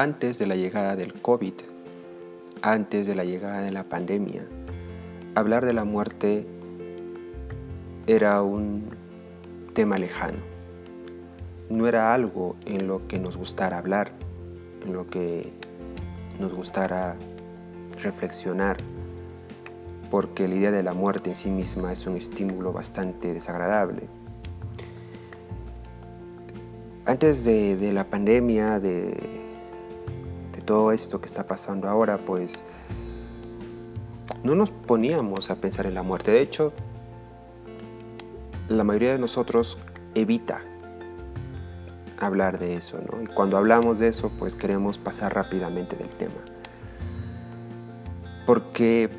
antes de la llegada del COVID, antes de la llegada de la pandemia, hablar de la muerte era un tema lejano. No era algo en lo que nos gustara hablar, en lo que nos gustara reflexionar, porque la idea de la muerte en sí misma es un estímulo bastante desagradable. Antes de, la pandemia, de, todo esto que está pasando ahora, pues no nos poníamos a pensar en la muerte. De hecho, la mayoría de nosotros evita hablar de eso, ¿no? Y cuando hablamos de eso, pues queremos pasar rápidamente del tema. Porque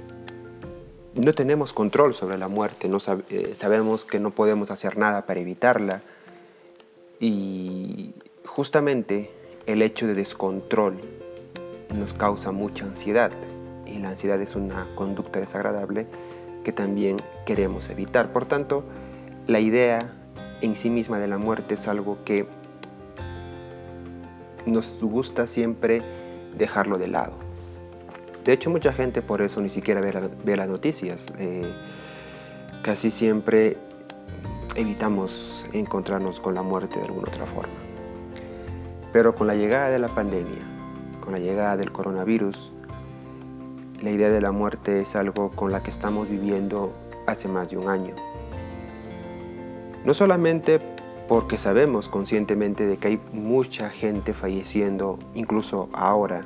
no tenemos control sobre la muerte, no eh, sabemos que no podemos hacer nada para evitarla. Y justamente el hecho de descontrol nos causa mucha ansiedad. Y la ansiedad es una conducta desagradable que también queremos evitar. Por tanto, la idea en sí misma de la muerte es algo que nos gusta siempre dejarlo de lado. De hecho, mucha gente por eso ni siquiera ve, las noticias. Eh, casi siempre evitamos encontrarnos con la muerte de alguna otra forma. Pero con la llegada de la pandemia, la llegada del coronavirus, la idea de la muerte es algo con la que estamos viviendo hace más de un año. No solamente porque sabemos conscientemente de que hay mucha gente falleciendo, incluso ahora,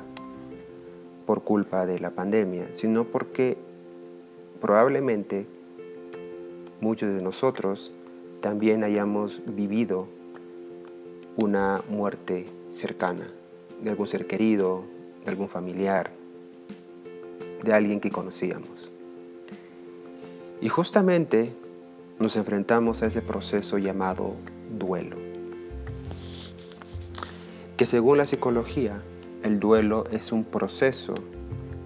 por culpa de la pandemia, sino porque probablemente muchos de nosotros también hayamos vivido una muerte cercana, de algún ser querido, de algún familiar, de alguien que conocíamos. Y justamente nos enfrentamos a ese proceso llamado duelo. Que según la psicología, el duelo es un proceso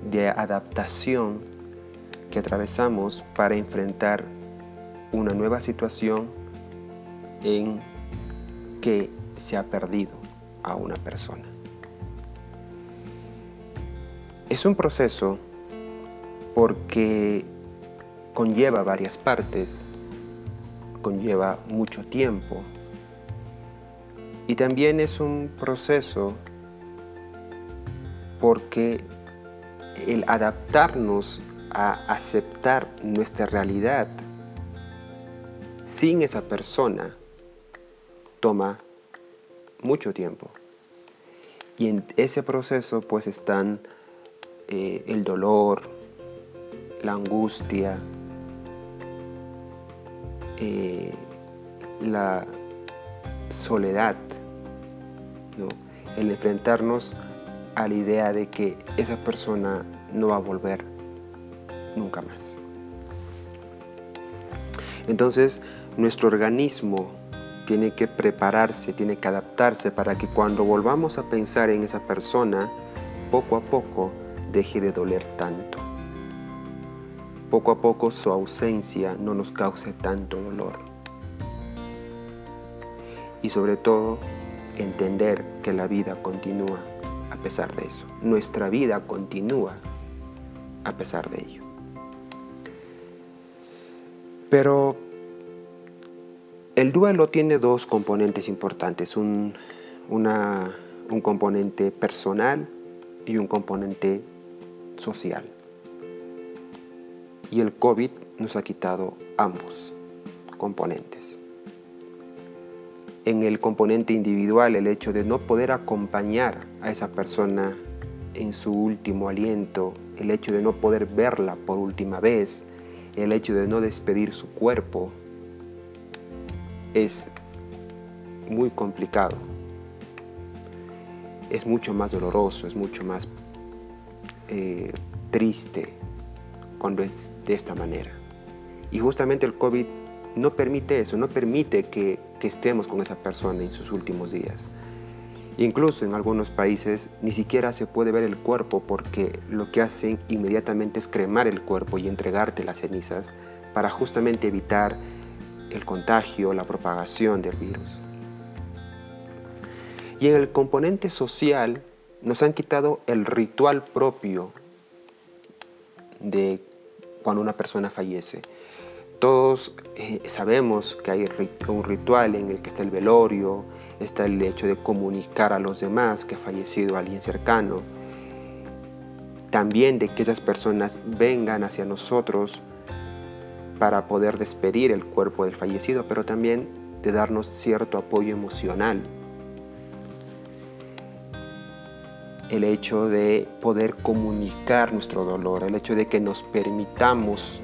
de adaptación que atravesamos para enfrentar una nueva situación en que se ha perdido a una persona. Es un proceso porque conlleva varias partes conlleva mucho tiempo. Y también es un proceso porque el adaptarnos a aceptar nuestra realidad sin esa persona toma mucho tiempo. Y en ese proceso pues están eh, el dolor, la angustia, eh, la soledad, el enfrentarnos a la idea de que esa persona no va a volver nunca más. Entonces, nuestro organismo tiene que prepararse, tiene que adaptarse para que cuando volvamos a pensar en esa persona, poco a poco deje de doler tanto poco a poco su ausencia no nos cause tanto dolor. Y sobre todo, entender que la vida continúa a pesar de eso. Nuestra vida continúa a pesar de ello. Pero el duelo tiene dos componentes importantes, un, un componente personal y un componente social y el COVID nos ha quitado ambos componentes. En el componente individual, el hecho de no poder acompañar a esa persona en su último aliento, el hecho de no poder verla por última vez, el hecho de no despedir su cuerpo, es muy complicado. Es mucho más doloroso, es mucho más eh, triste, cuando es de esta manera. Y justamente el COVID no permite eso, no permite que, estemos con esa persona en sus últimos días. Incluso en algunos países ni siquiera se puede ver el cuerpo porque lo que hacen inmediatamente es cremar el cuerpo y entregarte las cenizas para justamente evitar el contagio, la propagación del virus. Y en el componente social nos han quitado el ritual propio de cuando una persona fallece. Todos eh, sabemos que hay un ritual en el que está el velorio, está el hecho de comunicar a los demás que ha fallecido alguien cercano, también de que esas personas vengan hacia nosotros para poder despedir el cuerpo del fallecido, pero también de darnos cierto apoyo emocional. El hecho de poder comunicar nuestro dolor, el hecho de que nos permitamos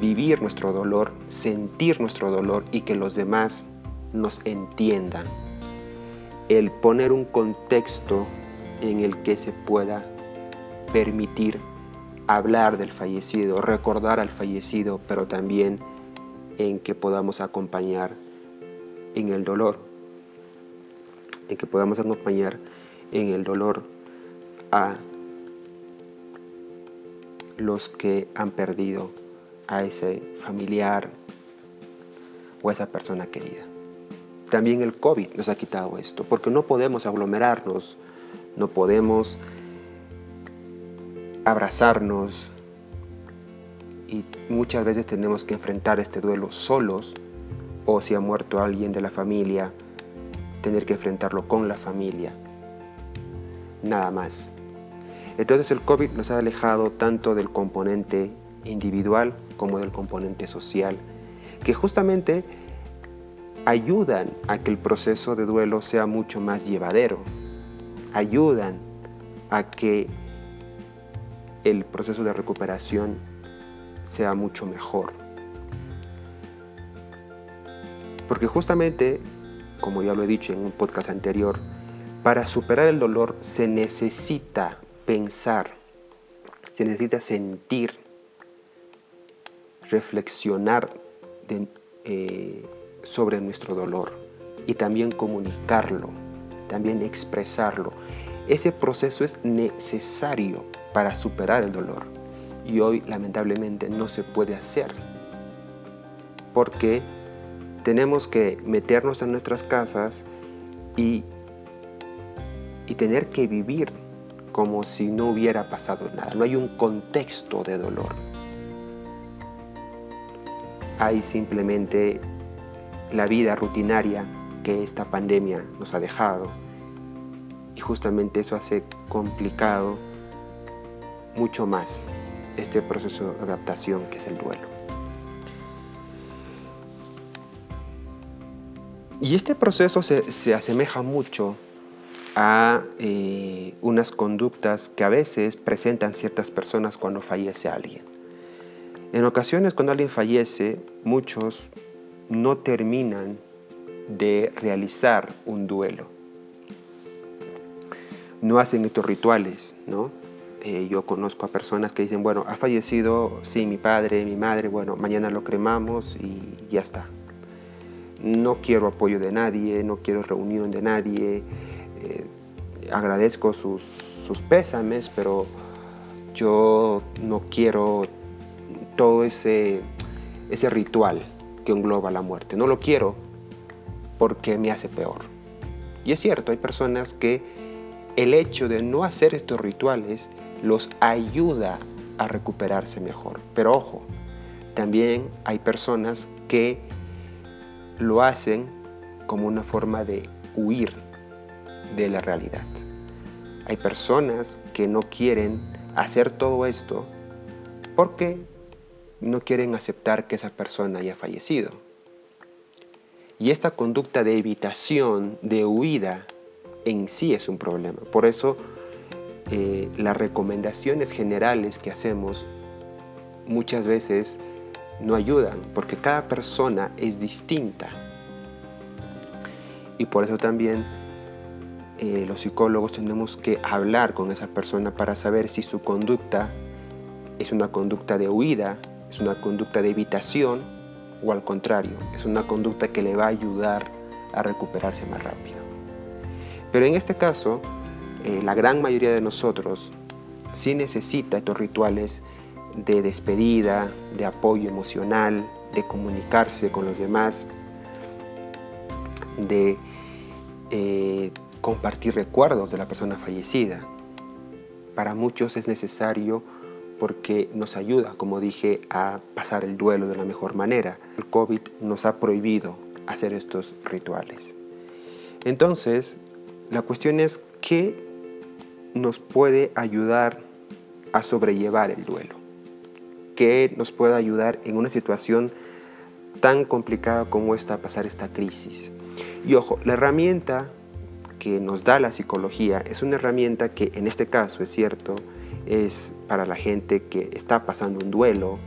vivir nuestro dolor, sentir nuestro dolor y que los demás nos entiendan. El poner un contexto en el que se pueda permitir hablar del fallecido, recordar al fallecido, pero también en que podamos acompañar en el dolor, en que podamos acompañar en el dolor a los que han perdido a ese familiar o a esa persona querida. También el COVID nos ha quitado esto, porque no podemos aglomerarnos, no podemos abrazarnos y muchas veces tenemos que enfrentar este duelo solos o si ha muerto alguien de la familia, tener que enfrentarlo con la familia. Nada más. Entonces el COVID nos ha alejado tanto del componente individual como del componente social, que justamente ayudan a que el proceso de duelo sea mucho más llevadero, ayudan a que el proceso de recuperación sea mucho mejor. Porque justamente, como ya lo he dicho en un podcast anterior, para superar el dolor se necesita pensar, se necesita sentir, reflexionar eh, sobre nuestro dolor y también comunicarlo, también expresarlo. Ese proceso es necesario para superar el dolor y hoy lamentablemente no se puede hacer porque tenemos que meternos en nuestras casas y, y tener que vivir como si no hubiera pasado nada. No hay un contexto de dolor. Hay simplemente la vida rutinaria que esta pandemia nos ha dejado. Y justamente eso hace complicado mucho más este proceso de adaptación que es el duelo. Y este proceso se, asemeja mucho a eh, unas conductas que a veces presentan ciertas personas cuando fallece alguien. En ocasiones cuando alguien fallece, muchos no terminan de realizar un duelo. No hacen estos rituales, ¿no? Eh, yo conozco a personas que dicen, bueno, ha fallecido, sí, mi padre, mi madre, bueno, mañana lo cremamos y ya está. No quiero apoyo de nadie, no quiero reunión de nadie, eh, agradezco sus, sus pésames, pero yo no quiero todo ese, ese ritual que engloba la muerte. No lo quiero porque me hace peor. Y es cierto, hay personas que el hecho de no hacer estos rituales los ayuda a recuperarse mejor. Pero ojo, también hay personas que lo hacen como una forma de huir de la realidad. Hay personas que no quieren hacer todo esto porque no quieren aceptar que esa persona haya fallecido. Y esta conducta de evitación, de huida, en sí es un problema. Por eso eh, las recomendaciones generales que hacemos muchas veces no ayudan, porque cada persona es distinta. Y por eso también eh, los psicólogos tenemos que hablar con esa persona para saber si su conducta es una conducta de huida, es una conducta de evitación o al contrario, es una conducta que le va a ayudar a recuperarse más rápido. Pero en este caso, eh, la gran mayoría de nosotros sí necesita estos rituales de despedida, de apoyo emocional, de comunicarse con los demás, de eh, compartir recuerdos de la persona fallecida. Para muchos es necesario porque nos ayuda, como dije, a pasar el duelo de la mejor manera. El COVID nos ha prohibido hacer estos rituales. Entonces, la cuestión es qué nos puede ayudar a sobrellevar el duelo, qué nos puede ayudar en una situación tan complicada como esta a pasar esta crisis. Y ojo, la herramienta que nos da la psicología es una herramienta que en este caso es cierto, es para la gente que está pasando un duelo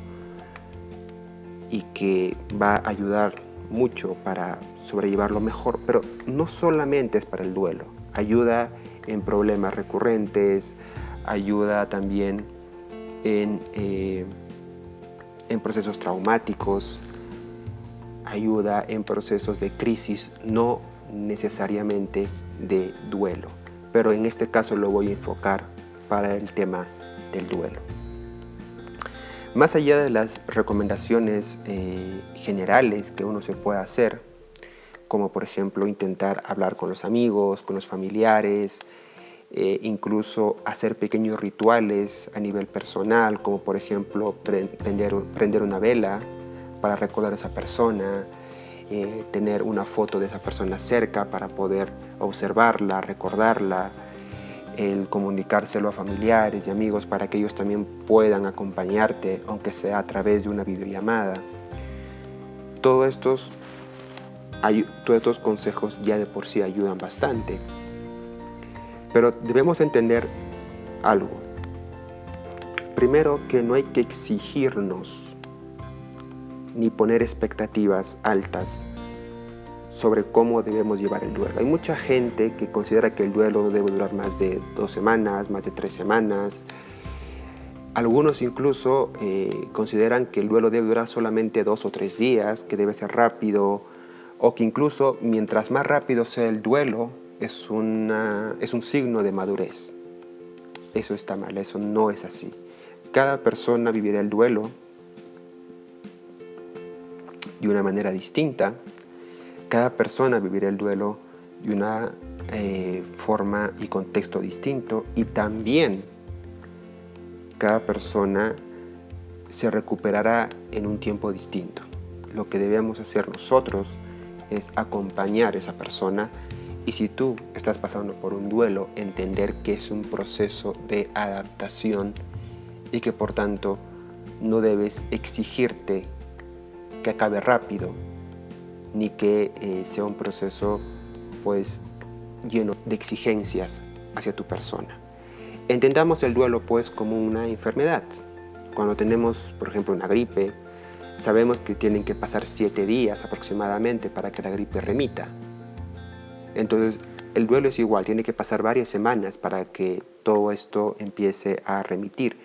y que va a ayudar mucho para sobrellevarlo mejor, pero no solamente es para el duelo, ayuda en problemas recurrentes, ayuda también en, eh, en procesos traumáticos, ayuda en procesos de crisis, no necesariamente de duelo. Pero en este caso lo voy a enfocar para el tema del duelo. Más allá de las recomendaciones eh, generales que uno se puede hacer, como por ejemplo intentar hablar con los amigos, con los familiares, eh, incluso hacer pequeños rituales a nivel personal, como por ejemplo prender, una vela para recordar a esa persona, eh, tener una foto de esa persona cerca para poder observarla, recordarla, el comunicárselo a familiares y amigos para que ellos también puedan acompañarte, aunque sea a través de una videollamada. Todos estos, todos estos consejos ya de por sí ayudan bastante. Pero debemos entender algo. Primero que no hay que exigirnos ni poner expectativas altas sobre cómo debemos llevar el duelo. Hay mucha gente que considera que el duelo no debe durar más de dos semanas, más de tres semanas. Algunos incluso eh, consideran que el duelo debe durar solamente dos o tres días, que debe ser rápido, o que incluso mientras más rápido sea el duelo, es, es un signo de madurez. Eso está mal, eso no es así. Cada persona vivirá el duelo de una manera distinta. Cada persona vivirá el duelo de una eh, forma y contexto distinto y también cada persona se recuperará en un tiempo distinto. Lo que debemos hacer nosotros es acompañar a esa persona y si tú estás pasando por un duelo, entender que es un proceso de adaptación y que por tanto no debes exigirte que acabe rápido, ni que eh, sea un proceso pues lleno de exigencias hacia tu persona. Entendamos el duelo pues como una enfermedad. Cuando tenemos, por ejemplo, una gripe, sabemos que tienen que pasar siete días aproximadamente para que la gripe remita. Entonces, el duelo es igual, tiene que pasar varias semanas para que todo esto empiece a remitir.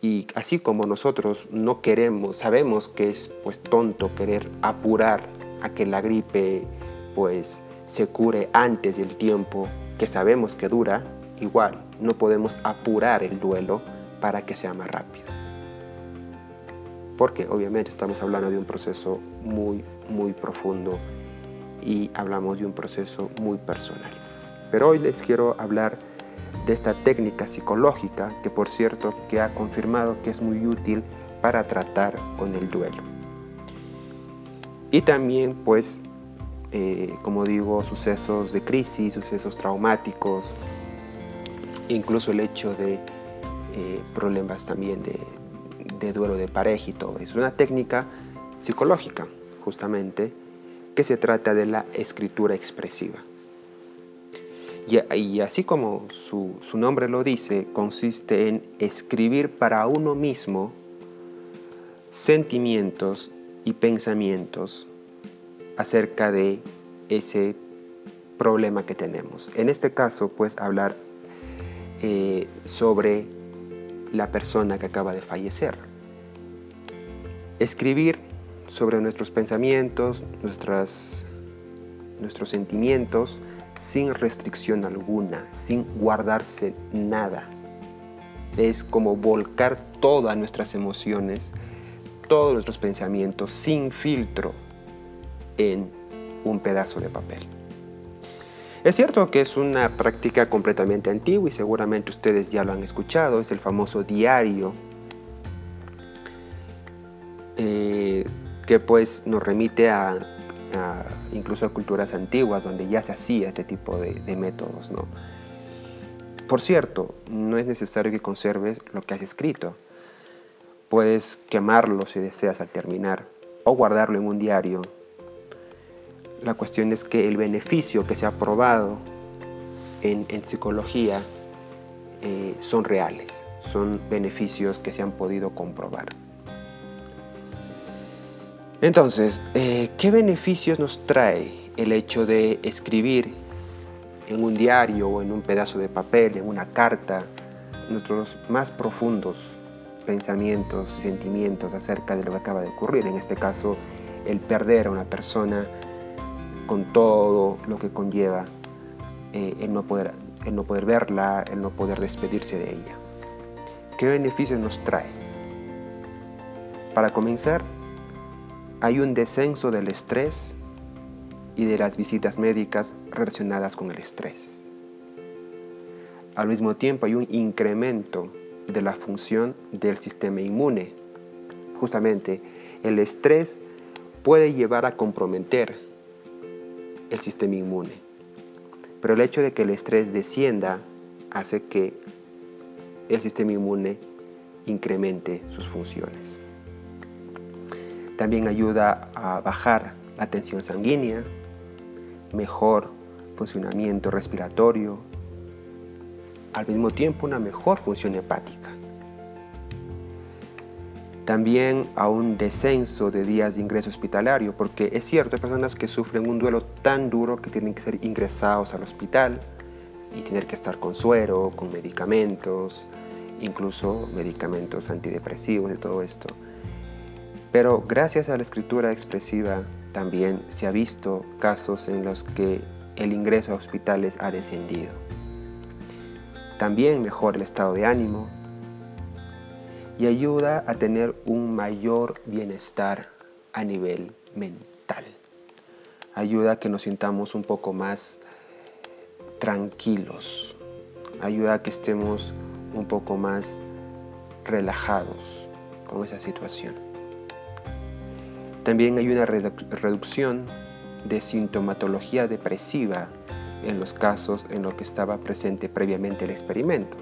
Y así como nosotros no queremos, sabemos que es pues tonto querer apurar a que la gripe pues se cure antes del tiempo que sabemos que dura, igual no podemos apurar el duelo para que sea más rápido. Porque obviamente estamos hablando de un proceso muy, muy profundo y hablamos de un proceso muy personal. Pero hoy les quiero hablar de esta técnica psicológica que por cierto que ha confirmado que es muy útil para tratar con el duelo. Y también pues, eh, como digo, sucesos de crisis, sucesos traumáticos, incluso el hecho de eh, problemas también de, de duelo de pareja y todo. Es una técnica psicológica, justamente, que se trata de la escritura expresiva. Y, así como su, nombre lo dice, consiste en escribir para uno mismo sentimientos y pensamientos acerca de ese problema que tenemos. En este caso, pues hablar eh, sobre la persona que acaba de fallecer. Escribir sobre nuestros pensamientos, nuestras, nuestros sentimientos, sin restricción alguna, sin guardarse nada. Es como volcar todas nuestras emociones, todos nuestros pensamientos sin filtro en un pedazo de papel. Es cierto que es una práctica completamente antigua y seguramente ustedes ya lo han escuchado, es el famoso diario, eh, que pues nos remite a, incluso a culturas antiguas donde ya se hacía este tipo de, métodos. ¿no? Por cierto, no es necesario que conserves lo que has escrito. Puedes quemarlo si deseas al terminar o guardarlo en un diario la cuestión es que el beneficio que se ha probado en, psicología eh, son reales, son beneficios que se han podido comprobar. Entonces, eh, ¿qué beneficios nos trae el hecho de escribir en un diario o en un pedazo de papel, en una carta, nuestros más profundos pensamientos sentimientos acerca de lo que acaba de ocurrir? En este caso, el perder a una persona con todo lo que conlleva eh, el, no poder, el no poder verla, el no poder despedirse de ella. ¿Qué beneficios nos trae? Para comenzar, hay un descenso del estrés y de las visitas médicas relacionadas con el estrés. Al mismo tiempo hay un incremento de la función del sistema inmune. Justamente, el estrés puede llevar a comprometer el sistema inmune. Pero el hecho de que el estrés descienda hace que el sistema inmune incremente sus funciones. También ayuda a bajar la tensión sanguínea, mejor funcionamiento respiratorio, al mismo tiempo una mejor función hepática también a un descenso de días de ingreso hospitalario, porque es cierto, hay personas que sufren un duelo tan duro que tienen que ser ingresados al hospital y tener que estar con suero, con medicamentos, incluso medicamentos antidepresivos y todo esto. Pero gracias a la escritura expresiva también se ha visto casos en los que el ingreso a hospitales ha descendido. También mejora el estado de ánimo, y ayuda a tener un mayor bienestar a nivel mental. Ayuda a que nos sintamos un poco más tranquilos. Ayuda a que estemos un poco más relajados con esa situación. También hay una reducción de sintomatología depresiva en los casos en los que estaba presente previamente el experimento.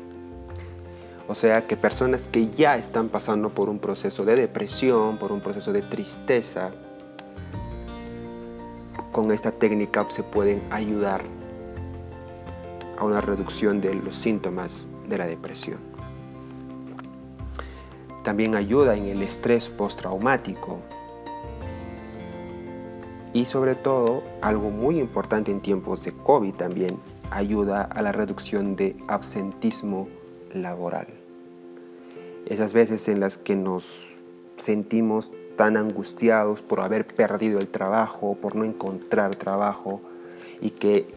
O sea que personas que ya están pasando por un proceso de depresión, por un proceso de tristeza, con esta técnica se pueden ayudar a una reducción de los síntomas de la depresión. También ayuda en el estrés postraumático. Y sobre todo, algo muy importante en tiempos de COVID también, ayuda a la reducción de absentismo laboral. Esas veces en las que nos sentimos tan angustiados por haber perdido el trabajo, por no encontrar trabajo y que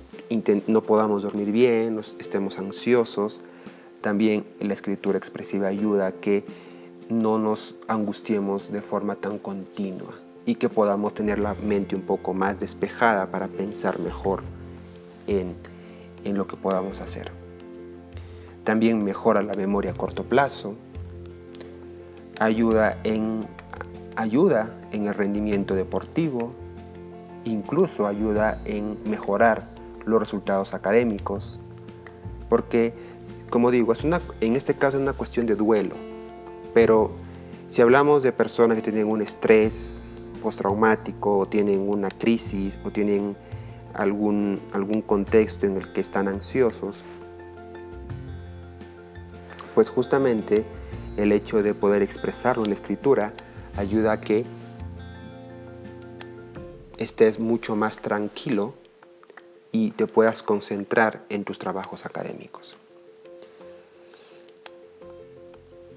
no podamos dormir bien, estemos ansiosos, también la escritura expresiva ayuda a que no nos angustiemos de forma tan continua y que podamos tener la mente un poco más despejada para pensar mejor en, en lo que podamos hacer. También mejora la memoria a corto plazo, ayuda en, ayuda en el rendimiento deportivo, incluso ayuda en mejorar los resultados académicos, porque, como digo, es una, en este caso es una cuestión de duelo, pero si hablamos de personas que tienen un estrés postraumático o tienen una crisis o tienen algún, algún contexto en el que están ansiosos, pues justamente el hecho de poder expresarlo en la escritura ayuda a que estés mucho más tranquilo y te puedas concentrar en tus trabajos académicos.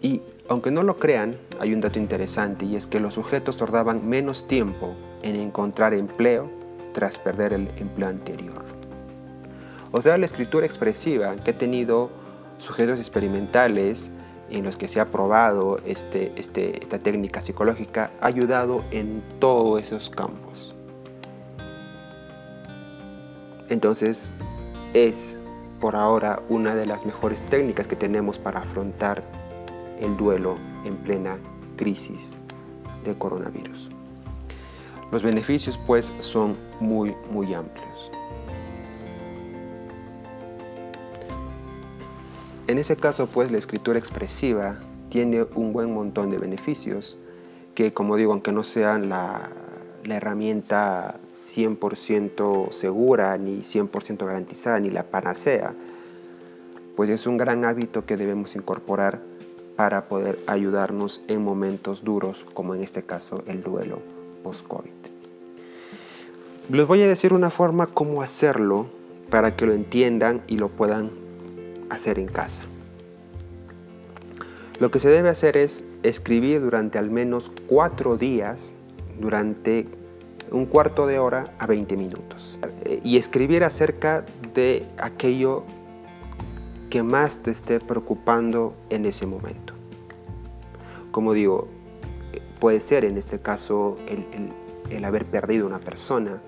Y aunque no lo crean, hay un dato interesante y es que los sujetos tardaban menos tiempo en encontrar empleo tras perder el empleo anterior. O sea, la escritura expresiva que ha tenido sujetos experimentales en los que se ha probado este, este, esta técnica psicológica ha ayudado en todos esos campos. Entonces, es por ahora una de las mejores técnicas que tenemos para afrontar el duelo en plena crisis de coronavirus. Los beneficios pues son muy muy amplios. En ese caso pues la escritura expresiva tiene un buen montón de beneficios que como digo aunque no sean la, la herramienta 100% segura ni 100% garantizada ni la panacea, pues es un gran hábito que debemos incorporar para poder ayudarnos en momentos duros como en este caso el duelo post-COVID. Les voy a decir una forma cómo hacerlo para que lo entiendan y lo puedan hacer en casa. Lo que se debe hacer es escribir durante al menos cuatro días, durante un cuarto de hora a 20 minutos. Y escribir acerca de aquello que más te esté preocupando en ese momento. Como digo, puede ser en este caso el, el haber perdido una persona,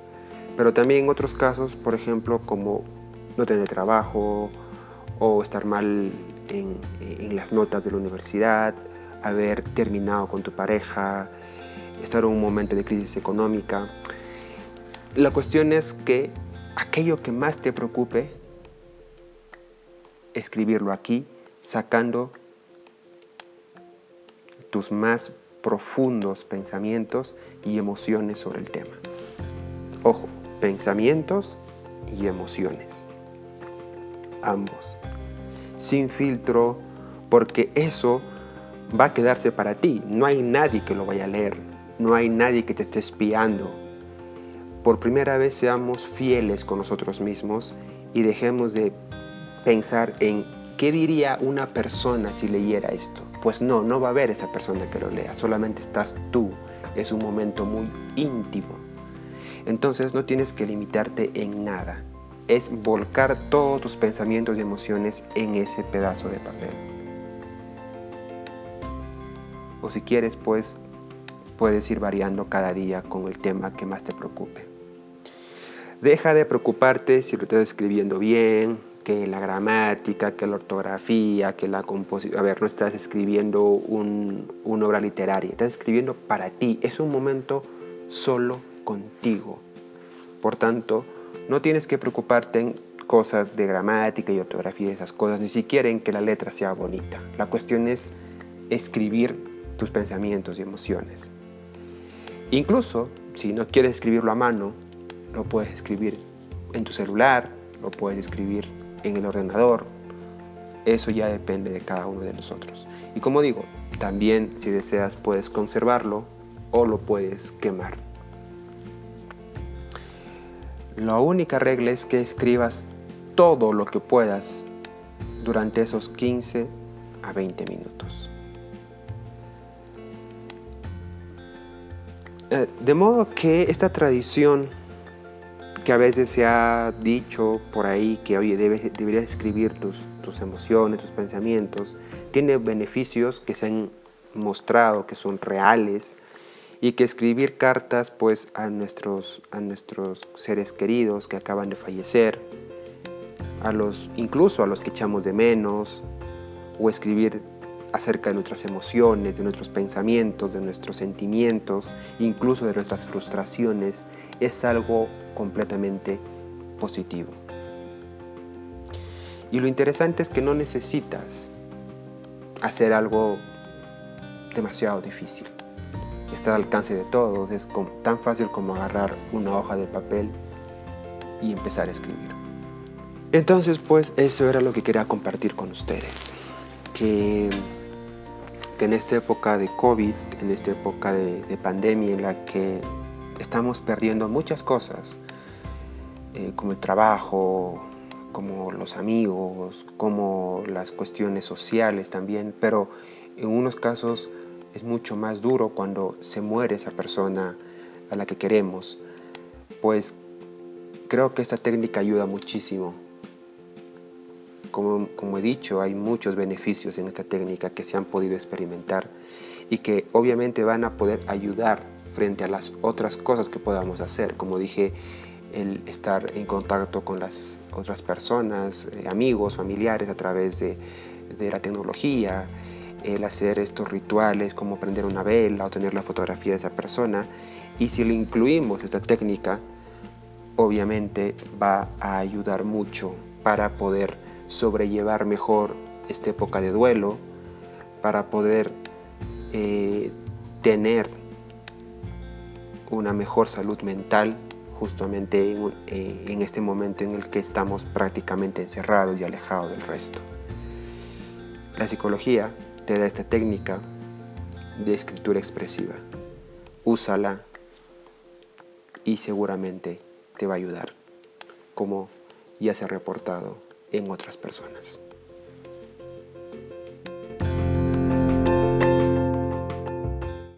pero también en otros casos, por ejemplo, como no tener trabajo o estar mal en, las notas de la universidad, haber terminado con tu pareja, estar en un momento de crisis económica. La cuestión es que aquello que más te preocupe, escribirlo aquí, sacando tus más profundos pensamientos y emociones sobre el tema. Ojo, pensamientos y emociones. Ambos sin filtro, porque eso va a quedarse para ti. No hay nadie que lo vaya a leer, no hay nadie que te esté espiando. Por primera vez seamos fieles con nosotros mismos y dejemos de pensar en qué diría una persona si leyera esto. Pues no, no va a haber esa persona que lo lea, solamente estás tú. Es un momento muy íntimo. Entonces no tienes que limitarte en nada es volcar todos tus pensamientos y emociones en ese pedazo de papel. O si quieres, pues puedes ir variando cada día con el tema que más te preocupe. Deja de preocuparte si lo estás escribiendo bien, que la gramática, que la ortografía, que la composición. A ver, no estás escribiendo una obra literaria, estás escribiendo para ti. Es un momento solo contigo. Por tanto, no tienes que preocuparte en cosas de gramática y ortografía esas cosas, ni siquiera en que la letra sea bonita. La cuestión es escribir tus pensamientos y emociones. Incluso si no quieres escribirlo a mano, lo puedes escribir en tu celular, lo puedes escribir en el ordenador. Eso ya depende de cada uno de nosotros. Y como digo, también si deseas puedes conservarlo o lo puedes quemar. La única regla es que escribas todo lo que puedas durante esos 15 a 20 minutos. Eh, de modo que esta tradición que a veces se ha dicho por ahí que oye, debes, deberías escribir tus, tus emociones, tus pensamientos, tiene beneficios que se han mostrado que son reales y que escribir cartas pues a nuestros, a nuestros seres queridos que acaban de fallecer, a los, incluso a los que echamos de menos, o escribir acerca de nuestras emociones, de nuestros pensamientos, de nuestros sentimientos, incluso de nuestras frustraciones, es algo completamente positivo. Y lo interesante es que no necesitas hacer algo demasiado difícil está al alcance de todos, es tan fácil como agarrar una hoja de papel y empezar a escribir. Entonces, pues eso era lo que quería compartir con ustedes, que, que en esta época de COVID, en esta época de, pandemia en la que estamos perdiendo muchas cosas, eh, como el trabajo, como los amigos, como las cuestiones sociales también, pero en unos casos es mucho más duro cuando se muere esa persona a la que queremos, pues creo que esta técnica ayuda muchísimo. Como, como, he dicho, hay muchos beneficios en esta técnica que se han podido experimentar y que obviamente van a poder ayudar frente a las otras cosas que podamos hacer. Como dije, el estar en contacto con las otras personas, eh, amigos, familiares a través de, de la tecnología, el hacer estos rituales como prender una vela o tener la fotografía de esa persona. Y si le incluimos esta técnica, obviamente va a ayudar mucho para poder sobrellevar mejor esta época de duelo, para poder eh, tener una mejor salud mental justamente en, eh, en, este momento en el que estamos prácticamente encerrados y alejados del resto. La psicología te da esta técnica de escritura expresiva. Úsala y seguramente te va a ayudar, como ya se ha reportado en otras personas.